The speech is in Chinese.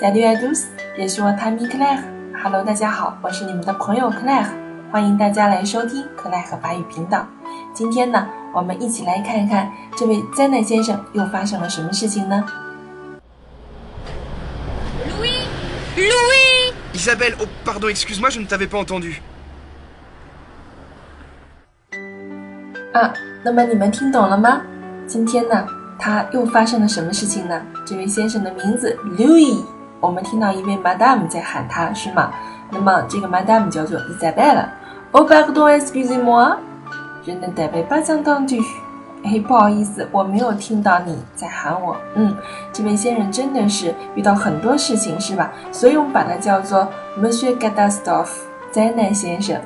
Salut à tous，也是我 Tammy Claire。Hello，大家好，我是你们的朋友 Claire，欢迎大家来收听 Claire 法语频道。今天呢，我们一起来看一看这位灾难先生又发生了什么事情呢？Louis，Louis。Isabelle，oh pardon，excuse-moi，je ne t'avais pas entendu。啊，那么你们听懂了吗？今天呢，他又发生了什么事情呢？这位先生的名字 Louis。我们听到一位 Madame 在喊他，是吗？那么这个 Madame 叫做 Isabella。Oh pardon, excusez-moi, je ne t'avais pas entendu。哎，不好意思，我没有听到你在喊我。嗯，这位先生真的是遇到很多事情，是吧？所以我们把它叫做 Monsieur gatastrophe 灾难先生。